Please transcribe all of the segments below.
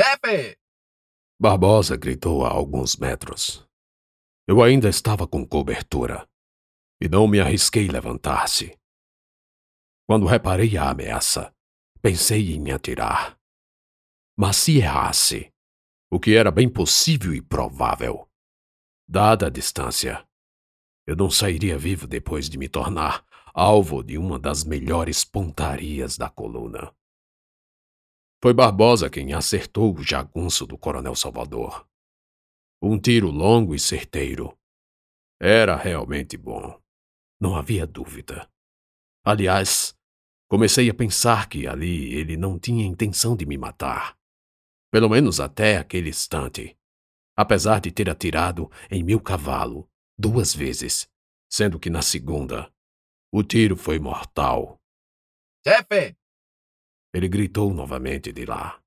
Chefe! Barbosa gritou a alguns metros. Eu ainda estava com cobertura e não me arrisquei levantar-se. Quando reparei a ameaça, pensei em atirar. Mas se errasse, o que era bem possível e provável, dada a distância, eu não sairia vivo depois de me tornar alvo de uma das melhores pontarias da coluna. Foi Barbosa quem acertou o jagunço do Coronel Salvador. Um tiro longo e certeiro. Era realmente bom. Não havia dúvida. Aliás, comecei a pensar que ali ele não tinha intenção de me matar. Pelo menos até aquele instante. Apesar de ter atirado em meu cavalo duas vezes, sendo que na segunda o tiro foi mortal. Chefe! Ele gritou novamente de lá.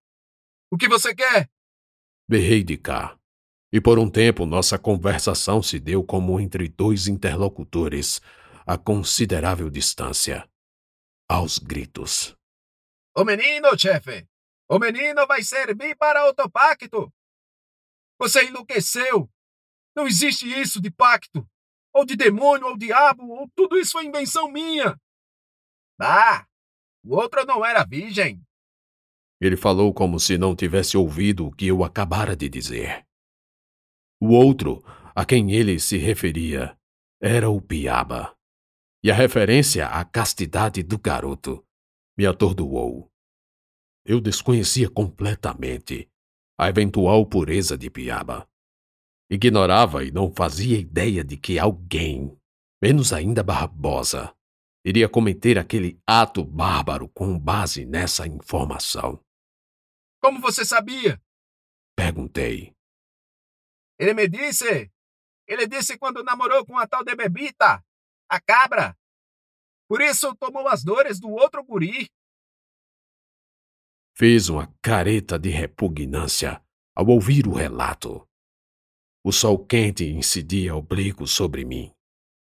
O que você quer? Berrei de cá. E por um tempo nossa conversação se deu como entre dois interlocutores a considerável distância. Aos gritos. O menino, chefe! O menino vai servir para outro pacto! Você enlouqueceu! Não existe isso de pacto! Ou de demônio, ou diabo, ou tudo isso foi invenção minha! Ah! O outro não era virgem! Ele falou como se não tivesse ouvido o que eu acabara de dizer. O outro, a quem ele se referia, era o Piaba. E a referência à castidade do garoto me atordoou. Eu desconhecia completamente a eventual pureza de Piaba. Ignorava e não fazia ideia de que alguém, menos ainda Barbosa, iria cometer aquele ato bárbaro com base nessa informação. Como você sabia? Perguntei. Ele me disse. Ele disse quando namorou com a tal de Bebita, a cabra. Por isso tomou as dores do outro guri. Fiz uma careta de repugnância ao ouvir o relato. O sol quente incidia oblíquo sobre mim,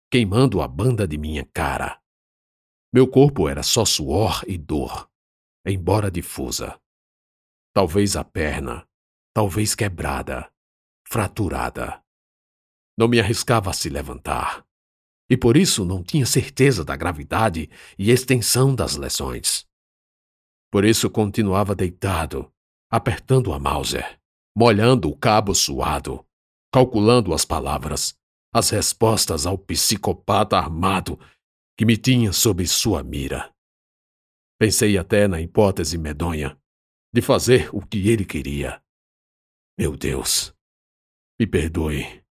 queimando a banda de minha cara. Meu corpo era só suor e dor, embora difusa. Talvez a perna, talvez quebrada, fraturada. Não me arriscava a se levantar, e por isso não tinha certeza da gravidade e extensão das lesões. Por isso continuava deitado, apertando a Mauser, molhando o cabo suado, calculando as palavras, as respostas ao psicopata armado que me tinha sob sua mira. Pensei até na hipótese medonha de fazer o que ele queria. Meu Deus, me perdoe,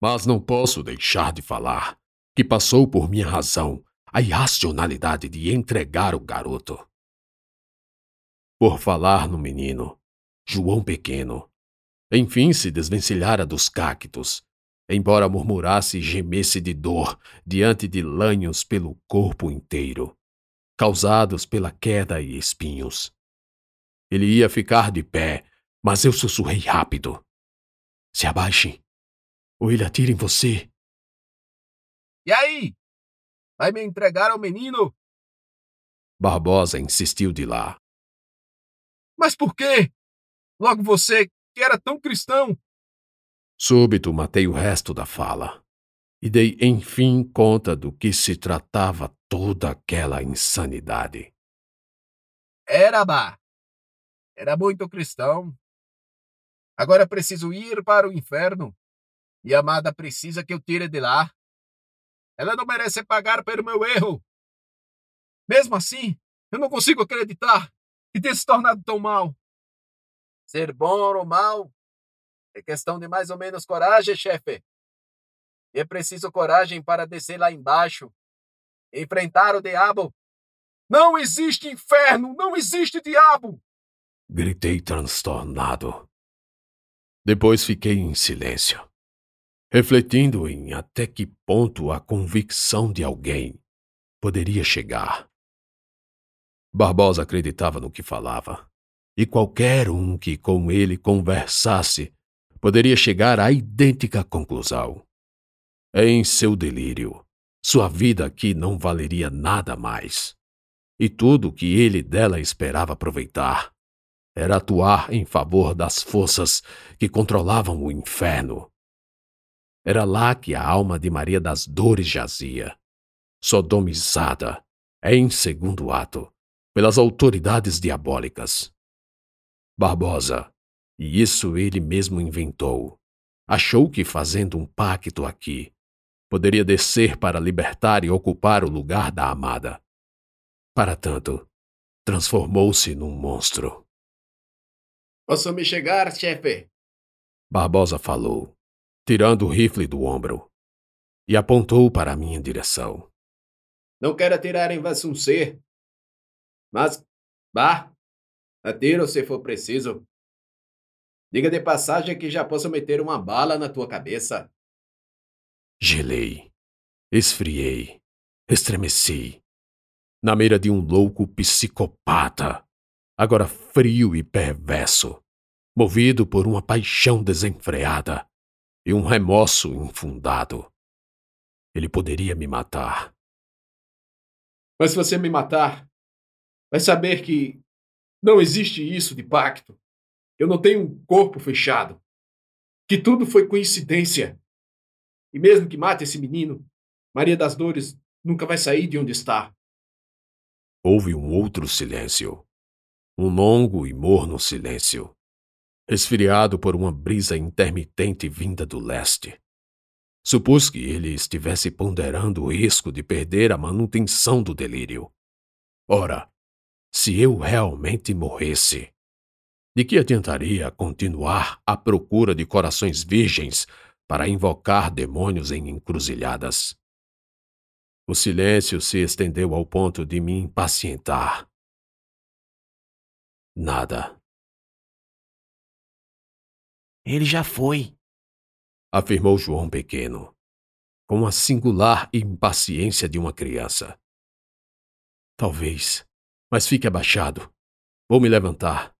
mas não posso deixar de falar que passou por minha razão a irracionalidade de entregar o garoto. Por falar no menino, João Pequeno, enfim se desvencilhara dos cactos embora murmurasse e gemesse de dor diante de lanhos pelo corpo inteiro, causados pela queda e espinhos. Ele ia ficar de pé, mas eu sussurrei rápido. Se abaixe, ou ele atira em você. E aí? Vai me entregar ao menino? Barbosa insistiu de lá. Mas por quê? Logo você, que era tão cristão, Súbito matei o resto da fala e dei enfim conta do que se tratava toda aquela insanidade. Era, bah. Era muito cristão. Agora preciso ir para o inferno. E a amada precisa que eu tire de lá. Ela não merece pagar pelo meu erro. Mesmo assim, eu não consigo acreditar que tenha se tornado tão mal. Ser bom ou mal é questão de mais ou menos coragem, chefe. É preciso coragem para descer lá embaixo. Enfrentar o diabo. Não existe inferno! Não existe diabo! Gritei transtornado. Depois fiquei em silêncio, refletindo em até que ponto a convicção de alguém poderia chegar. Barbosa acreditava no que falava, e qualquer um que com ele conversasse poderia chegar à idêntica conclusão. Em seu delírio, sua vida aqui não valeria nada mais. E tudo o que ele dela esperava aproveitar era atuar em favor das forças que controlavam o inferno. Era lá que a alma de Maria das Dores jazia, sodomizada, em segundo ato, pelas autoridades diabólicas. Barbosa, e isso ele mesmo inventou, achou que fazendo um pacto aqui, poderia descer para libertar e ocupar o lugar da amada. Para tanto, transformou-se num monstro. Posso me chegar, chefe? Barbosa falou, tirando o rifle do ombro, e apontou para a minha direção. Não quero atirar em você um ser, mas, vá, atira se for preciso. Diga de passagem que já posso meter uma bala na tua cabeça. Gelei, esfriei, estremeci, na mira de um louco psicopata agora frio e perverso, movido por uma paixão desenfreada e um remorso infundado. Ele poderia me matar. Mas se você me matar, vai saber que não existe isso de pacto. Eu não tenho um corpo fechado. Que tudo foi coincidência. E mesmo que mate esse menino, Maria das Dores nunca vai sair de onde está. Houve um outro silêncio um longo e morno silêncio, resfriado por uma brisa intermitente vinda do leste. Supus que ele estivesse ponderando o risco de perder a manutenção do delírio. Ora, se eu realmente morresse, de que adiantaria continuar à procura de corações virgens para invocar demônios em encruzilhadas? O silêncio se estendeu ao ponto de me impacientar. Nada. Ele já foi, afirmou João Pequeno, com a singular impaciência de uma criança. Talvez, mas fique abaixado. Vou me levantar.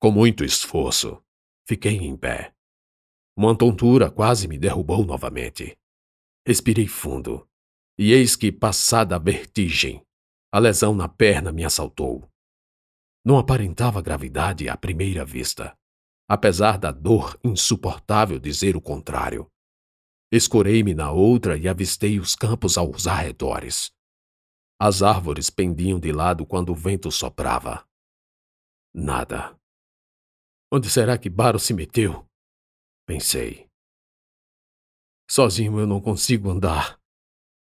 Com muito esforço, fiquei em pé. Uma tontura quase me derrubou novamente. Respirei fundo, e eis que, passada a vertigem, a lesão na perna me assaltou. Não aparentava gravidade à primeira vista, apesar da dor insuportável dizer o contrário. Escorei-me na outra e avistei os campos aos arredores. As árvores pendiam de lado quando o vento soprava. Nada. Onde será que Baro se meteu? Pensei. Sozinho eu não consigo andar.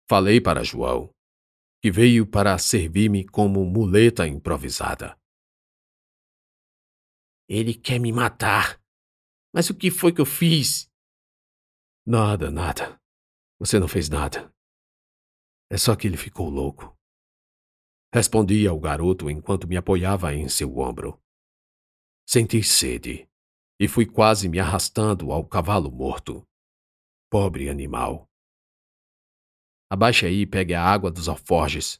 Falei para João, que veio para servir-me como muleta improvisada. Ele quer me matar. Mas o que foi que eu fiz? Nada, nada. Você não fez nada. É só que ele ficou louco. Respondi ao garoto enquanto me apoiava em seu ombro. Senti sede e fui quase me arrastando ao cavalo morto. Pobre animal. Abaixe aí e pegue a água dos alforjes.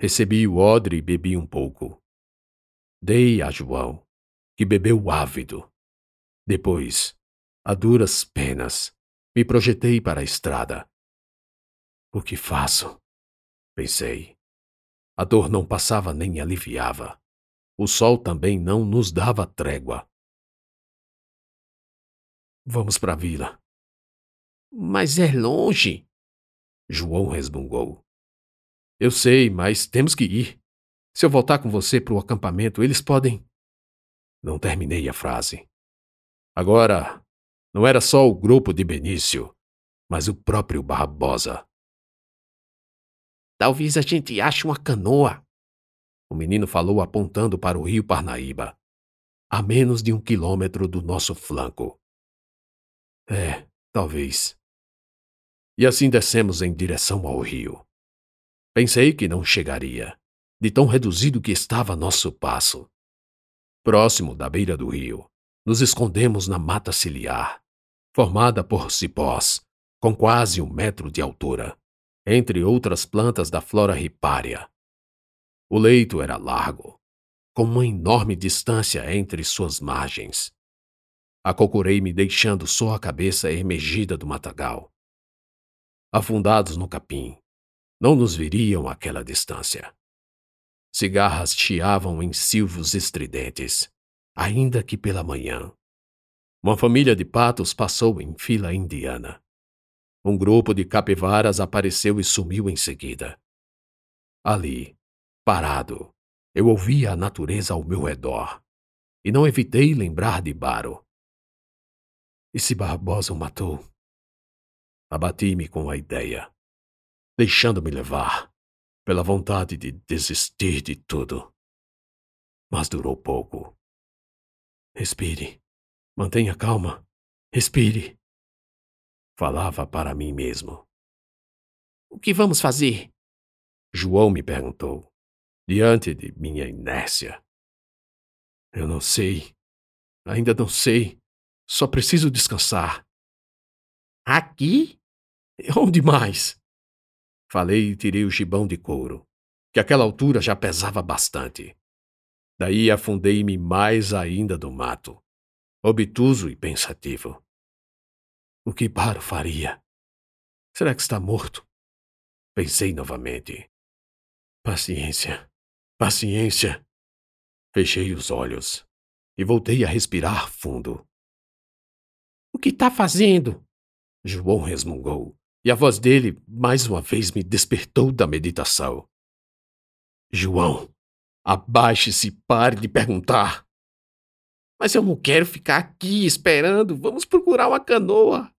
Recebi o odre e bebi um pouco. Dei a João, que bebeu ávido. Depois, a duras penas, me projetei para a estrada. O que faço? Pensei. A dor não passava nem aliviava. O sol também não nos dava trégua. Vamos para a vila. Mas é longe. João resmungou. Eu sei, mas temos que ir. Se eu voltar com você para o acampamento, eles podem. Não terminei a frase. Agora, não era só o grupo de Benício, mas o próprio Barbosa. Talvez a gente ache uma canoa. O menino falou apontando para o rio Parnaíba, a menos de um quilômetro do nosso flanco. É, talvez. E assim descemos em direção ao rio. Pensei que não chegaria de tão reduzido que estava nosso passo. Próximo da beira do rio, nos escondemos na mata ciliar, formada por cipós, com quase um metro de altura, entre outras plantas da flora ripária. O leito era largo, com uma enorme distância entre suas margens. Acocorei-me deixando só a cabeça emergida do matagal. Afundados no capim, não nos viriam àquela distância. cigarras chiavam em silvos estridentes, ainda que pela manhã. Uma família de patos passou em fila indiana. Um grupo de capivaras apareceu e sumiu em seguida. Ali, parado, eu ouvia a natureza ao meu redor e não evitei lembrar de Baro. E se Barbosa o matou? Abati-me com a ideia, deixando-me levar pela vontade de desistir de tudo. Mas durou pouco. Respire. Mantenha calma. Respire. Falava para mim mesmo. O que vamos fazer? João me perguntou, diante de minha inércia. Eu não sei. Ainda não sei. Só preciso descansar. Aqui? Onde mais? Falei e tirei o gibão de couro, que àquela altura já pesava bastante. Daí afundei-me mais ainda do mato, obtuso e pensativo. O que Baro faria? Será que está morto? Pensei novamente. Paciência, paciência. Fechei os olhos e voltei a respirar fundo. O que está fazendo? João resmungou, e a voz dele mais uma vez me despertou da meditação. João, abaixe-se e pare de perguntar. Mas eu não quero ficar aqui esperando. Vamos procurar uma canoa.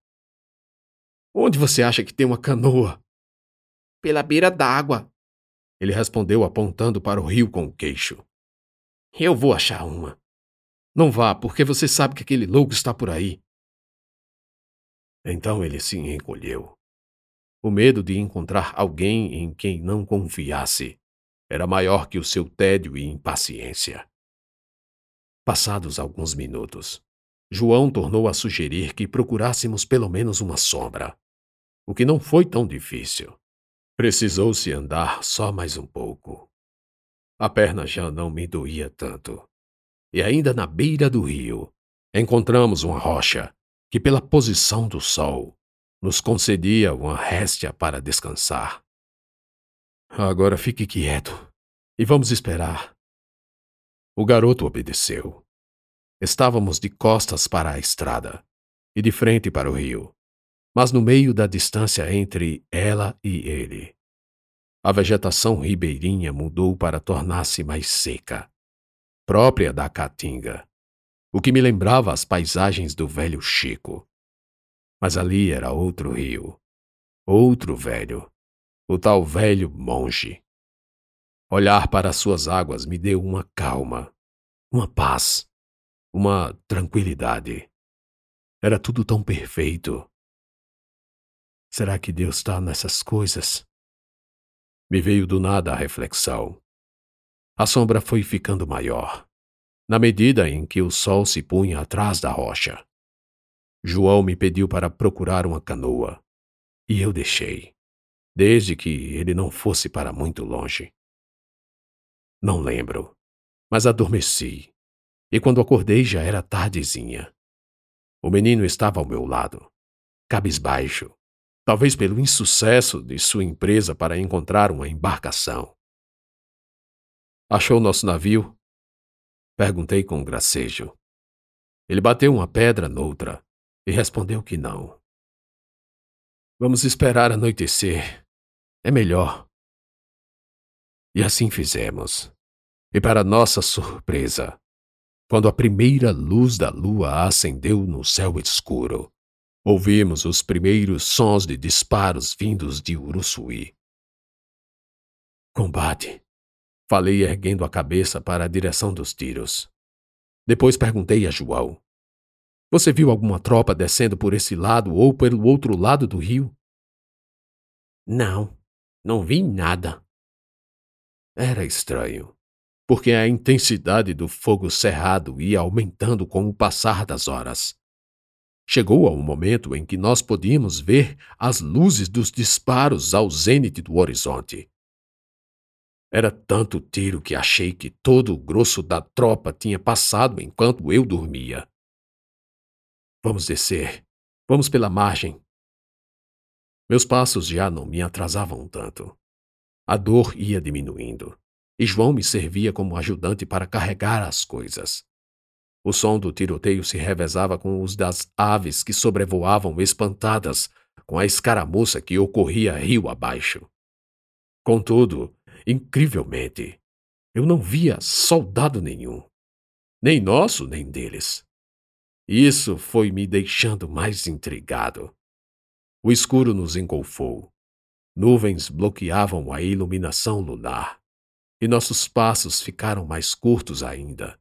Onde você acha que tem uma canoa? Pela beira d'água. Ele respondeu apontando para o rio com o queixo. Eu vou achar uma. Não vá, porque você sabe que aquele louco está por aí. Então ele se encolheu. O medo de encontrar alguém em quem não confiasse era maior que o seu tédio e impaciência. Passados alguns minutos, João tornou a sugerir que procurássemos pelo menos uma sombra, o que não foi tão difícil. Precisou-se andar só mais um pouco. A perna já não me doía tanto. E ainda na beira do rio, encontramos uma rocha que, pela posição do sol, nos concedia uma réstia para descansar. Agora fique quieto e vamos esperar. O garoto obedeceu. Estávamos de costas para a estrada e de frente para o rio, mas no meio da distância entre ela e ele. A vegetação ribeirinha mudou para tornar-se mais seca, própria da caatinga, o que me lembrava as paisagens do velho Chico. Mas ali era outro rio, outro velho, o tal velho monge. Olhar para suas águas me deu uma calma, uma paz, uma tranquilidade. Era tudo tão perfeito. Será que Deus está nessas coisas? Me veio do nada a reflexão. A sombra foi ficando maior, na medida em que o sol se punha atrás da rocha. João me pediu para procurar uma canoa, e eu deixei, desde que ele não fosse para muito longe. Não lembro, mas adormeci, e quando acordei já era tardezinha. O menino estava ao meu lado, cabisbaixo, talvez pelo insucesso de sua empresa para encontrar uma embarcação. Achou nosso navio? Perguntei com gracejo. Ele bateu uma pedra noutra e respondeu que não. Vamos esperar anoitecer. É melhor. E assim fizemos. E para nossa surpresa, quando a primeira luz da lua acendeu no céu escuro, Ouvimos os primeiros sons de disparos vindos de Uruçuí. Combate, falei erguendo a cabeça para a direção dos tiros. Depois perguntei a João: Você viu alguma tropa descendo por esse lado ou pelo outro lado do rio? Não, não vi nada. Era estranho, porque a intensidade do fogo cerrado ia aumentando com o passar das horas. Chegou ao momento em que nós podíamos ver as luzes dos disparos ao zênite do horizonte. Era tanto tiro que achei que todo o grosso da tropa tinha passado enquanto eu dormia. Vamos descer. Vamos pela margem. Meus passos já não me atrasavam tanto. A dor ia diminuindo, e João me servia como ajudante para carregar as coisas. O som do tiroteio se revezava com os das aves que sobrevoavam espantadas com a escaramuça que ocorria rio abaixo. Contudo, incrivelmente, eu não via soldado nenhum, nem nosso nem deles. Isso foi me deixando mais intrigado. O escuro nos engolfou. Nuvens bloqueavam a iluminação lunar, e nossos passos ficaram mais curtos ainda.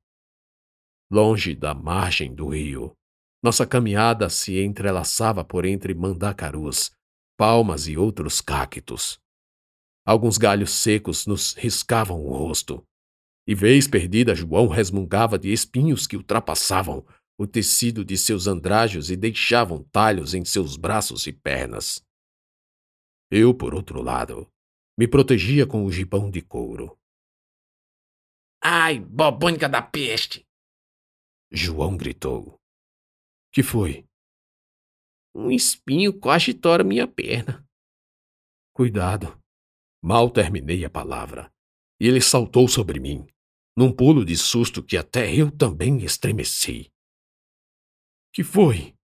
Longe da margem do rio, nossa caminhada se entrelaçava por entre mandacarus, palmas e outros cactos. Alguns galhos secos nos riscavam o rosto, e vez perdida João resmungava de espinhos que ultrapassavam o tecido de seus andrajos e deixavam talhos em seus braços e pernas. Eu, por outro lado, me protegia com o gibão de couro. Ai, bobônica da peste! João gritou. Que foi? Um espinho quase tora minha perna. Cuidado. Mal terminei a palavra, e ele saltou sobre mim, num pulo de susto que até eu também estremeci. Que foi?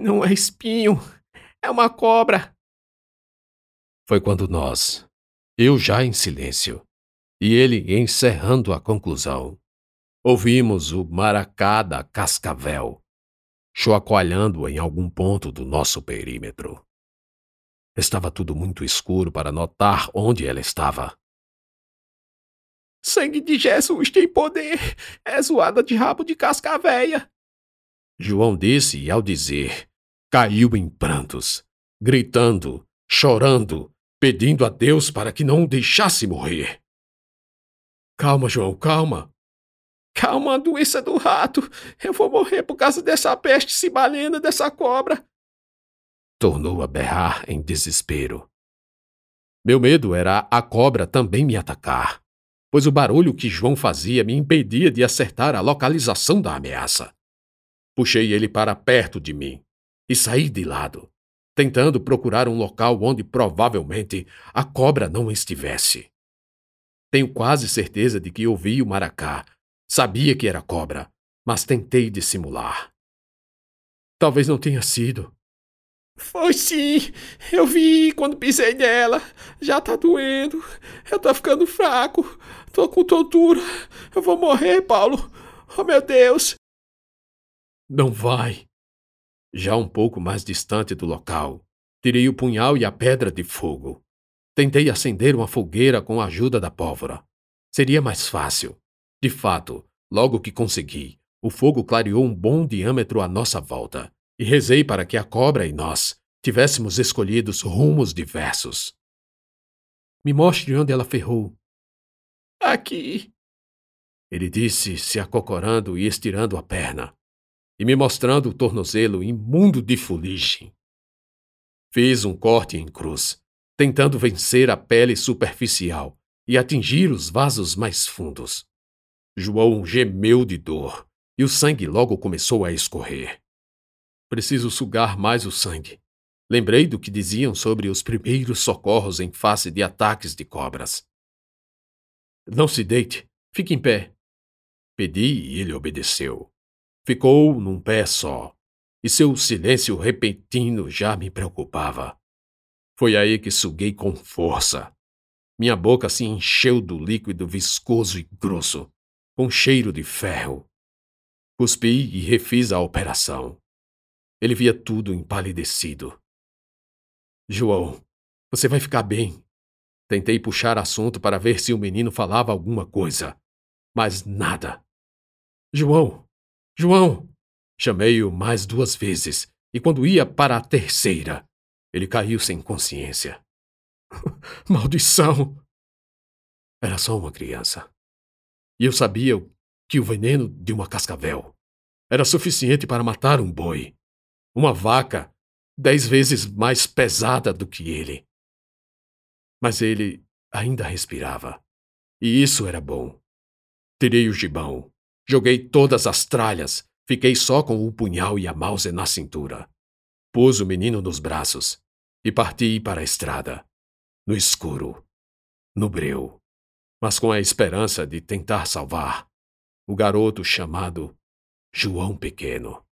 Não é espinho, é uma cobra. Foi quando nós, eu já em silêncio, e ele encerrando a conclusão, Ouvimos o maracá da cascavel, chocoalhando em algum ponto do nosso perímetro. Estava tudo muito escuro para notar onde ela estava. Sangue de Jesus tem poder! É zoada de rabo de cascavéia! João disse e, ao dizer, caiu em prantos, gritando, chorando, pedindo a Deus para que não o deixasse morrer. Calma, João, calma, Calma, doença do rato. Eu vou morrer por causa dessa peste cibalena, dessa cobra. Tornou a berrar em desespero. Meu medo era a cobra também me atacar, pois o barulho que João fazia me impedia de acertar a localização da ameaça. Puxei ele para perto de mim e saí de lado, tentando procurar um local onde provavelmente a cobra não estivesse. Tenho quase certeza de que ouvi o maracá Sabia que era cobra, mas tentei dissimular. Talvez não tenha sido. Foi sim! Eu vi quando pisei nela. Já tá doendo. Eu tô ficando fraco. Tô com tontura. Eu vou morrer, Paulo. Oh, meu Deus! Não vai. Já um pouco mais distante do local, tirei o punhal e a pedra de fogo. Tentei acender uma fogueira com a ajuda da pólvora. Seria mais fácil. De fato, logo que consegui, o fogo clareou um bom diâmetro à nossa volta, e rezei para que a cobra e nós tivéssemos escolhidos rumos diversos. Me mostre onde ela ferrou. Aqui. Ele disse, se acocorando e estirando a perna, e me mostrando o tornozelo imundo de fuligem. Fiz um corte em cruz, tentando vencer a pele superficial e atingir os vasos mais fundos. João gemeu de dor e o sangue logo começou a escorrer. Preciso sugar mais o sangue. Lembrei do que diziam sobre os primeiros socorros em face de ataques de cobras. Não se deite, fique em pé. Pedi e ele obedeceu. Ficou num pé só, e seu silêncio repentino já me preocupava. Foi aí que suguei com força. Minha boca se encheu do líquido viscoso e grosso com cheiro de ferro. Cuspi e refiz a operação. Ele via tudo empalidecido. João, você vai ficar bem. Tentei puxar assunto para ver se o menino falava alguma coisa, mas nada. João! João! Chamei-o mais duas vezes, e quando ia para a terceira, ele caiu sem consciência. Maldição! Era só uma criança. E eu sabia que o veneno de uma cascavel era suficiente para matar um boi, uma vaca dez vezes mais pesada do que ele. Mas ele ainda respirava, e isso era bom. Tirei o gibão, joguei todas as tralhas, fiquei só com o punhal e a mouse na cintura. Pus o menino nos braços e parti para a estrada, no escuro, no breu mas com a esperança de tentar salvar o garoto chamado João Pequeno.